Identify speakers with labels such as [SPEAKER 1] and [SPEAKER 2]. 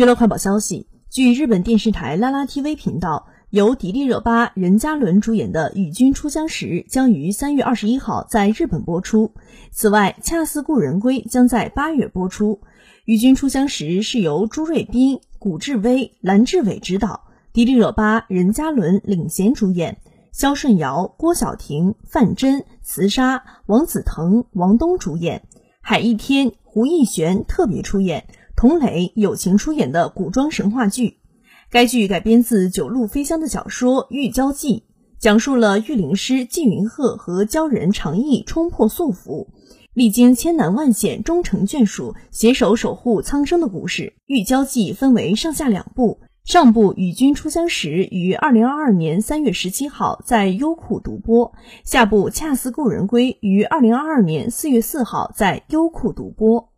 [SPEAKER 1] 娱乐快报消息，据日本电视台拉拉 TV 频道，由迪丽热巴、任嘉伦主演的《与君初相识》将于三月二十一号在日本播出。此外，《恰似故人归》将在八月播出。《与君初相识》是由朱瑞斌、古志威、蓝志伟执导，迪丽热巴、任嘉伦领衔主演，肖顺尧、郭晓婷、范真、慈莎、王子腾、王东主演，海一天、胡逸璇特别出演。童磊友情出演的古装神话剧，该剧改编自九鹿飞香的小说《玉娇记》，讲述了玉灵师纪云鹤和鲛人长意冲破束缚，历经千难万险，终成眷属，携手守护苍生的故事。《玉娇记》分为上下两部，上部《与君初相识》于二零二二年三月十七号在优酷独播，下部《恰似故人归》于二零二二年四月四号在优酷独播。